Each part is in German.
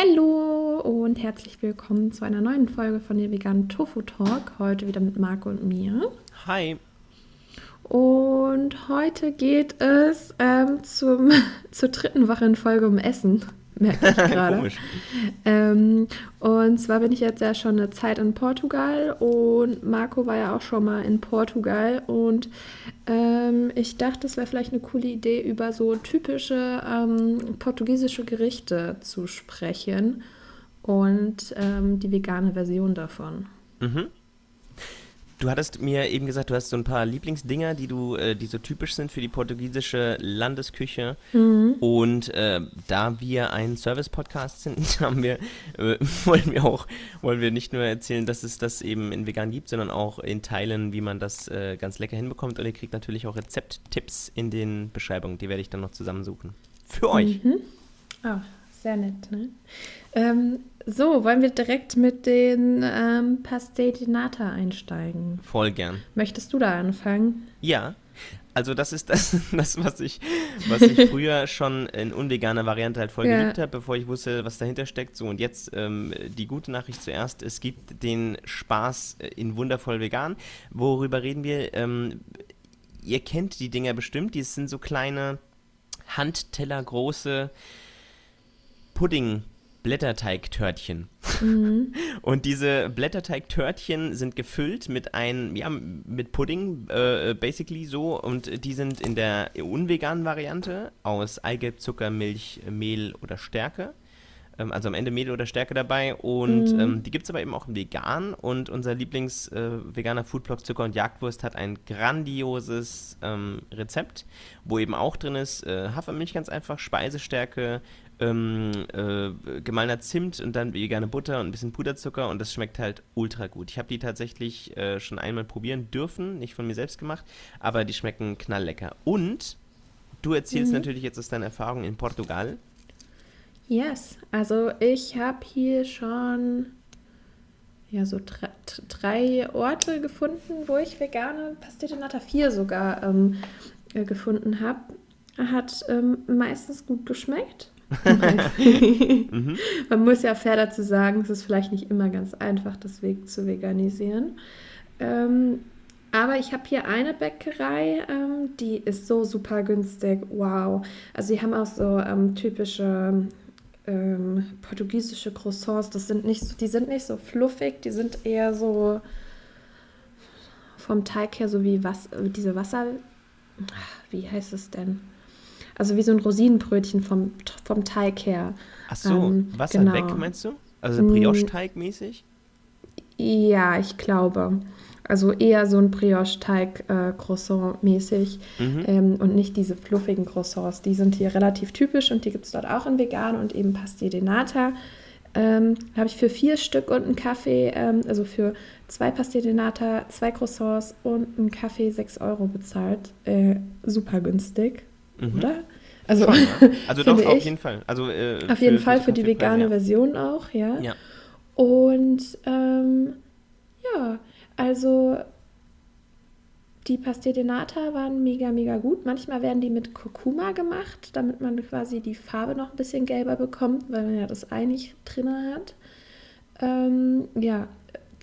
Hallo und herzlich willkommen zu einer neuen Folge von der veganen Tofu Talk. Heute wieder mit Marco und mir. Hi. Und heute geht es ähm, zum, zur dritten Woche in Folge um Essen merke ich gerade. ähm, und zwar bin ich jetzt ja schon eine Zeit in Portugal und Marco war ja auch schon mal in Portugal und ähm, ich dachte, es wäre vielleicht eine coole Idee, über so typische ähm, portugiesische Gerichte zu sprechen und ähm, die vegane Version davon. Mhm. Du hattest mir eben gesagt, du hast so ein paar Lieblingsdinger, die du, äh, die so typisch sind für die portugiesische Landesküche. Mhm. Und äh, da wir ein Service-Podcast sind, haben wir, äh, wollen wir auch, wollen wir nicht nur erzählen, dass es das eben in vegan gibt, sondern auch in Teilen, wie man das äh, ganz lecker hinbekommt. Und ihr kriegt natürlich auch Rezepttipps in den Beschreibungen. Die werde ich dann noch zusammensuchen. Für euch. Mhm. Ah, sehr nett, ne? Ähm, so, wollen wir direkt mit den ähm, Pastel di Nata einsteigen? Voll gern. Möchtest du da anfangen? Ja. Also das ist das, das was, ich, was ich früher schon in unveganer Variante halt voll ja. geliebt habe, bevor ich wusste, was dahinter steckt. So, und jetzt ähm, die gute Nachricht zuerst, es gibt den Spaß in wundervoll vegan. Worüber reden wir? Ähm, ihr kennt die Dinger bestimmt, die sind so kleine Handteller große Pudding Blätterteigtörtchen. Mhm. Und diese Blätterteigtörtchen sind gefüllt mit ein, ja, mit Pudding, äh, basically so. Und die sind in der unveganen Variante aus Eigelb, Zucker, Milch, Mehl oder Stärke. Ähm, also am Ende Mehl oder Stärke dabei. Und mhm. ähm, die gibt es aber eben auch im Vegan. Und unser Lieblings-veganer äh, Foodblog Zucker und Jagdwurst hat ein grandioses ähm, Rezept, wo eben auch drin ist äh, Hafermilch ganz einfach, Speisestärke, ähm, äh, gemahlener Zimt und dann vegane Butter und ein bisschen Puderzucker und das schmeckt halt ultra gut. Ich habe die tatsächlich äh, schon einmal probieren dürfen, nicht von mir selbst gemacht, aber die schmecken knalllecker. Und du erzählst mhm. natürlich jetzt aus deiner Erfahrung in Portugal. Yes, also ich habe hier schon ja so drei, drei, Orte gefunden, wo ich vegane Pastete Nata 4 sogar ähm, äh, gefunden habe. Hat ähm, meistens gut geschmeckt. mhm. Man muss ja fair dazu sagen, es ist vielleicht nicht immer ganz einfach, das Weg zu veganisieren. Ähm, aber ich habe hier eine Bäckerei, ähm, die ist so super günstig. Wow. Also sie haben auch so ähm, typische ähm, portugiesische Croissants. Das sind nicht so, die sind nicht so fluffig, die sind eher so vom Teig her so wie was, diese Wasser. Wie heißt es denn? Also wie so ein Rosinenbrötchen vom, vom Teig her. Ach so, ähm, Wasser genau. weg meinst du? Also Brioche-Teig mäßig? Ja, ich glaube. Also eher so ein Brioche-Teig-Croissant-mäßig äh, mhm. ähm, und nicht diese fluffigen Croissants. Die sind hier relativ typisch und die gibt es dort auch in vegan und eben Pastel de Nata. Ähm, habe ich für vier Stück und einen Kaffee, ähm, also für zwei Pastel de Nata, zwei Croissants und einen Kaffee 6 Euro bezahlt. Äh, super günstig, mhm. oder? Also, Schon, ja. also doch, auf jeden Fall. Also, äh, auf für, jeden Fall für die vegane ja. Version auch, ja. ja. Und ähm, ja, also die Pastel de Nata waren mega, mega gut. Manchmal werden die mit Kurkuma gemacht, damit man quasi die Farbe noch ein bisschen gelber bekommt, weil man ja das Ei nicht drin hat. Ähm, ja,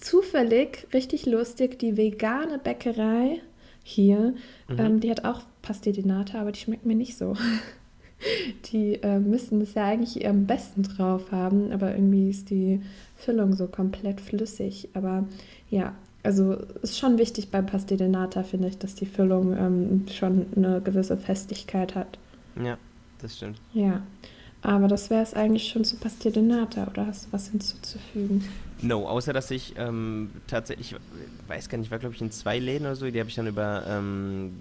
zufällig, richtig lustig, die vegane Bäckerei hier, mhm. ähm, die hat auch Pastel aber die schmeckt mir nicht so. die äh, müssen es ja eigentlich am besten drauf haben, aber irgendwie ist die Füllung so komplett flüssig. Aber ja, also ist schon wichtig bei Pastel finde ich, dass die Füllung ähm, schon eine gewisse Festigkeit hat. Ja, das stimmt. Ja, aber das wäre es eigentlich schon zu Pastel oder hast du was hinzuzufügen? No, außer dass ich ähm, tatsächlich, ich weiß gar nicht, ich war glaube ich in zwei Läden oder so, die habe ich dann über ähm,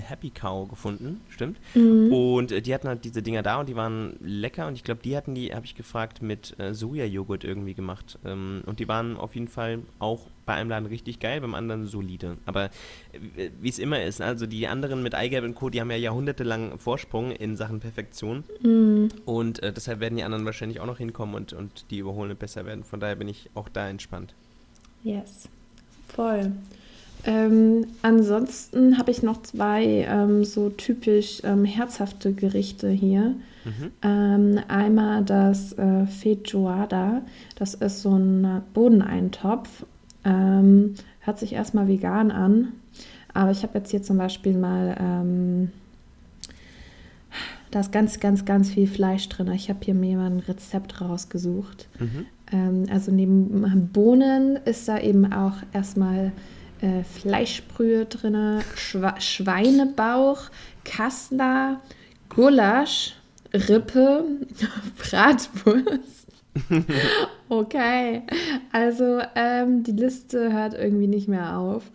Happy Cow gefunden, stimmt. Mhm. Und äh, die hatten halt diese Dinger da und die waren lecker und ich glaube, die hatten die, habe ich gefragt, mit äh, Sojajoghurt irgendwie gemacht. Ähm, und die waren auf jeden Fall auch bei einem Laden richtig geil, beim anderen solide. Aber äh, wie es immer ist, also die anderen mit Eigelb und Co., die haben ja jahrhundertelang Vorsprung in Sachen Perfektion. Mhm. Und äh, deshalb werden die anderen wahrscheinlich auch noch hinkommen und, und die überholende besser werden. Von daher bin ich auch da entspannt. Yes, voll. Ähm, ansonsten habe ich noch zwei ähm, so typisch ähm, herzhafte Gerichte hier. Mhm. Ähm, einmal das äh, Feijoada. Das ist so ein Bodeneintopf. Ähm, hört sich erstmal vegan an. Aber ich habe jetzt hier zum Beispiel mal, ähm, da ist ganz, ganz, ganz viel Fleisch drin. Ich habe hier mir mal ein Rezept rausgesucht. Mhm. Also neben Bohnen ist da eben auch erstmal äh, Fleischbrühe drin, Schwa Schweinebauch, Kassler, Gulasch, Rippe, Bratwurst. okay, also ähm, die Liste hört irgendwie nicht mehr auf.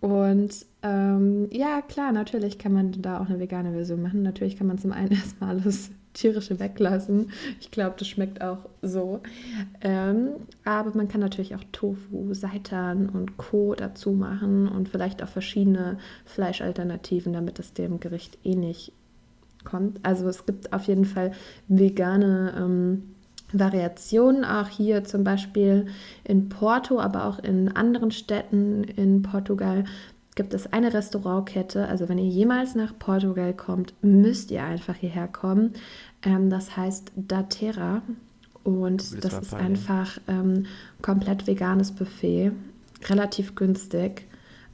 Und ähm, ja, klar, natürlich kann man da auch eine vegane Version machen. Natürlich kann man zum einen erstmal alles tierische weglassen. Ich glaube, das schmeckt auch so. Ähm, aber man kann natürlich auch Tofu, Seitan und Co. dazu machen und vielleicht auch verschiedene Fleischalternativen, damit es dem Gericht ähnlich eh kommt. Also es gibt auf jeden Fall vegane ähm, Variationen, auch hier zum Beispiel in Porto, aber auch in anderen Städten in Portugal gibt es eine Restaurantkette. Also wenn ihr jemals nach Portugal kommt, müsst ihr einfach hierher kommen. Ähm, das heißt Datera und das ist einfach ähm, komplett veganes Buffet, relativ günstig.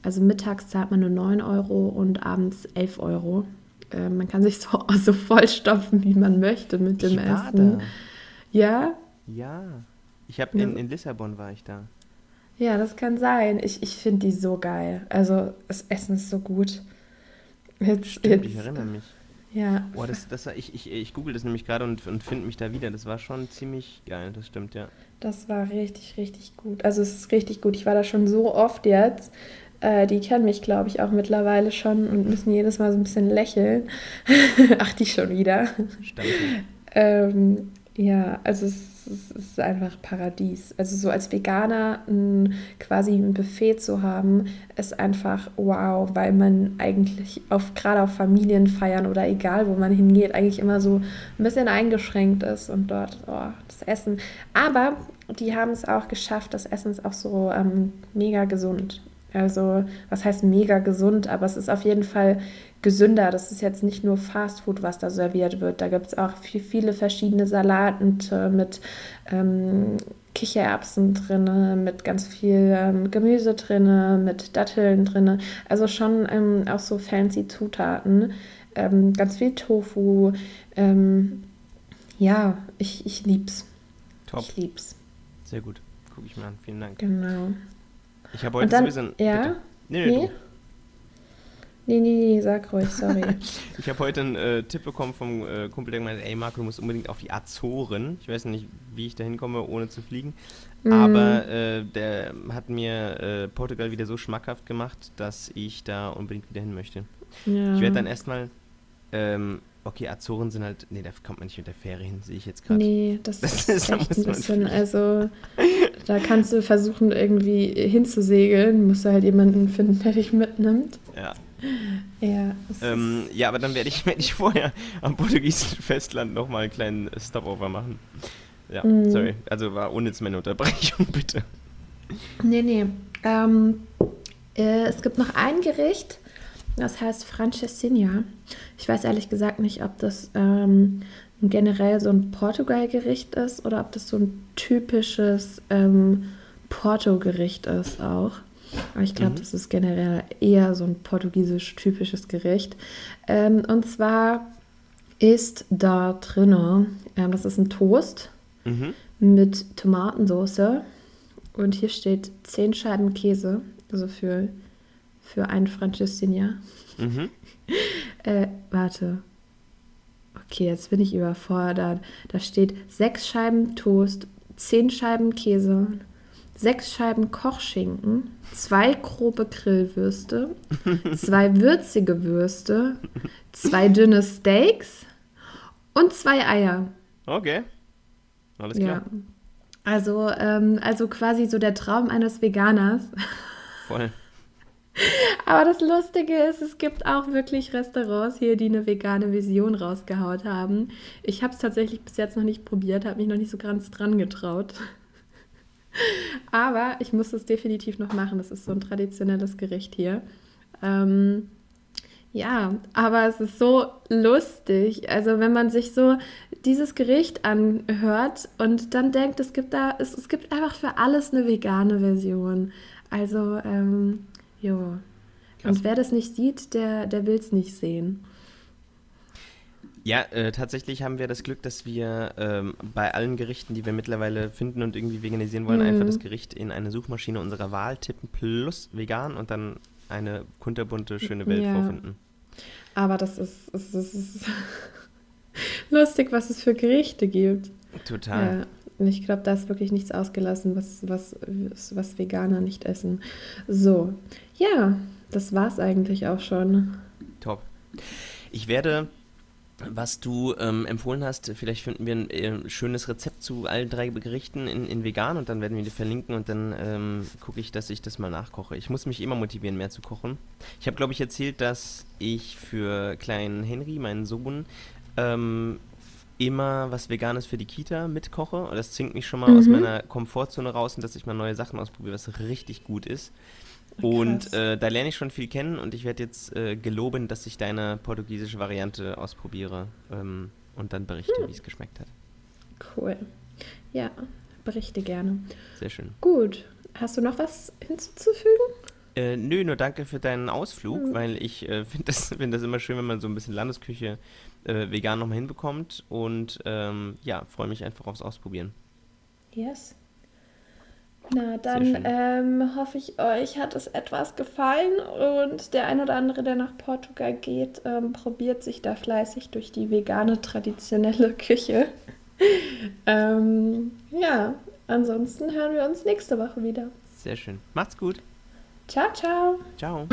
Also mittags zahlt man nur 9 Euro und abends 11 Euro. Äh, man kann sich so, so vollstopfen, wie man möchte mit dem ich Essen. Ja? Ja. Ich habe in, in Lissabon war ich da. Ja, das kann sein. Ich, ich finde die so geil. Also das Essen ist so gut. Jetzt, Stimmt, jetzt, ich erinnere mich. Ja. Boah, das, das, ich, ich, ich google das nämlich gerade und, und finde mich da wieder. Das war schon ziemlich geil, das stimmt, ja. Das war richtig, richtig gut. Also es ist richtig gut. Ich war da schon so oft jetzt. Äh, die kennen mich, glaube ich, auch mittlerweile schon und müssen jedes Mal so ein bisschen lächeln. Ach, die schon wieder. Stimmt. ähm, ja, also es ist einfach Paradies. Also so als Veganer ein, quasi ein Buffet zu haben, ist einfach wow, weil man eigentlich auf gerade auf Familienfeiern oder egal wo man hingeht, eigentlich immer so ein bisschen eingeschränkt ist und dort oh, das Essen. Aber die haben es auch geschafft, das Essen ist auch so ähm, mega gesund. Also, was heißt mega gesund, aber es ist auf jeden Fall gesünder. Das ist jetzt nicht nur Fastfood, was da serviert wird. Da gibt es auch viel, viele verschiedene Salaten mit ähm, Kichererbsen drin, mit ganz viel ähm, Gemüse drin, mit Datteln drin. Also schon ähm, auch so fancy Zutaten. Ähm, ganz viel Tofu. Ähm, ja, ich, ich lieb's. Top. Ich lieb's. Sehr gut. Gucke ich mir an. Vielen Dank. Genau. Ich habe heute dann, sowieso ein. Ja? Bitte. Nee, nee, nee. Nee, nee, nee, sag ruhig, sorry. ich habe heute einen äh, Tipp bekommen vom äh, Kumpel, der gemeint hat, ey Marco, du musst unbedingt auf die Azoren. Ich weiß nicht, wie ich da hinkomme, ohne zu fliegen. Mm. Aber äh, der hat mir äh, Portugal wieder so schmackhaft gemacht, dass ich da unbedingt wieder hin möchte. Ja. Ich werde dann erstmal ähm, Okay, Azoren sind halt. Nee, da kommt man nicht mit der Fähre hin, sehe ich jetzt gerade. Nee, das, das ist echt ein bisschen. Also, da kannst du versuchen, irgendwie hinzusegeln. Musst du halt jemanden finden, der dich mitnimmt. Ja. Ja, ähm, ja aber dann werde ich, werd ich vorher am portugiesischen Festland nochmal einen kleinen Stopover machen. Ja, mm. sorry. Also war ohne jetzt meine Unterbrechung, bitte. Nee, nee. Ähm, äh, es gibt noch ein Gericht, das heißt Francesinha. Ich weiß ehrlich gesagt nicht, ob das ähm, generell so ein Portugal-Gericht ist oder ob das so ein typisches ähm, Porto-Gericht ist auch. Aber ich glaube, mhm. das ist generell eher so ein portugiesisch-typisches Gericht. Ähm, und zwar ist da drin, ähm, das ist ein Toast mhm. mit Tomatensauce. Und hier steht 10 Scheiben Käse, also für für ein Francesinha. Mhm. äh, warte. Okay, jetzt bin ich überfordert. Da steht sechs Scheiben Toast, zehn Scheiben Käse, sechs Scheiben Kochschinken, zwei grobe Grillwürste, zwei würzige Würste, zwei dünne Steaks und zwei Eier. Okay. Alles klar. Ja. Also, ähm, also quasi so der Traum eines Veganers. Voll. Aber das Lustige ist, es gibt auch wirklich Restaurants hier, die eine vegane Vision rausgehaut haben. Ich habe es tatsächlich bis jetzt noch nicht probiert, habe mich noch nicht so ganz dran getraut. Aber ich muss es definitiv noch machen. Das ist so ein traditionelles Gericht hier. Ähm, ja, aber es ist so lustig. Also wenn man sich so dieses Gericht anhört und dann denkt, es gibt da, es, es gibt einfach für alles eine vegane Version. Also, ähm, jo. Und wer das nicht sieht, der, der will es nicht sehen. Ja, äh, tatsächlich haben wir das Glück, dass wir ähm, bei allen Gerichten, die wir mittlerweile finden und irgendwie veganisieren wollen, mhm. einfach das Gericht in eine Suchmaschine unserer Wahl tippen plus vegan und dann eine kunterbunte, schöne Welt ja. vorfinden. Aber das ist, ist, ist, ist lustig, was es für Gerichte gibt. Total. Ja. Ich glaube, da ist wirklich nichts ausgelassen, was, was, was Veganer nicht essen. So, ja, das war's eigentlich auch schon. Top. Ich werde was du ähm, empfohlen hast. Vielleicht finden wir ein äh, schönes Rezept zu allen drei Gerichten in, in vegan und dann werden wir die verlinken und dann ähm, gucke ich, dass ich das mal nachkoche. Ich muss mich immer motivieren, mehr zu kochen. Ich habe, glaube ich, erzählt, dass ich für kleinen Henry, meinen Sohn, ähm, immer was Veganes für die Kita mitkoche. Und das zwingt mich schon mal mhm. aus meiner Komfortzone raus und dass ich mal neue Sachen ausprobiere, was richtig gut ist. Und äh, da lerne ich schon viel kennen und ich werde jetzt äh, geloben, dass ich deine portugiesische Variante ausprobiere ähm, und dann berichte, hm. wie es geschmeckt hat. Cool. Ja, berichte gerne. Sehr schön. Gut. Hast du noch was hinzuzufügen? Äh, nö, nur danke für deinen Ausflug, mhm. weil ich äh, finde das, find das immer schön, wenn man so ein bisschen Landesküche äh, vegan nochmal hinbekommt. Und ähm, ja, freue mich einfach aufs Ausprobieren. Yes. Na, dann ähm, hoffe ich, euch hat es etwas gefallen und der ein oder andere, der nach Portugal geht, ähm, probiert sich da fleißig durch die vegane traditionelle Küche. ähm, ja, ansonsten hören wir uns nächste Woche wieder. Sehr schön. Macht's gut. Ciao, ciao. Ciao.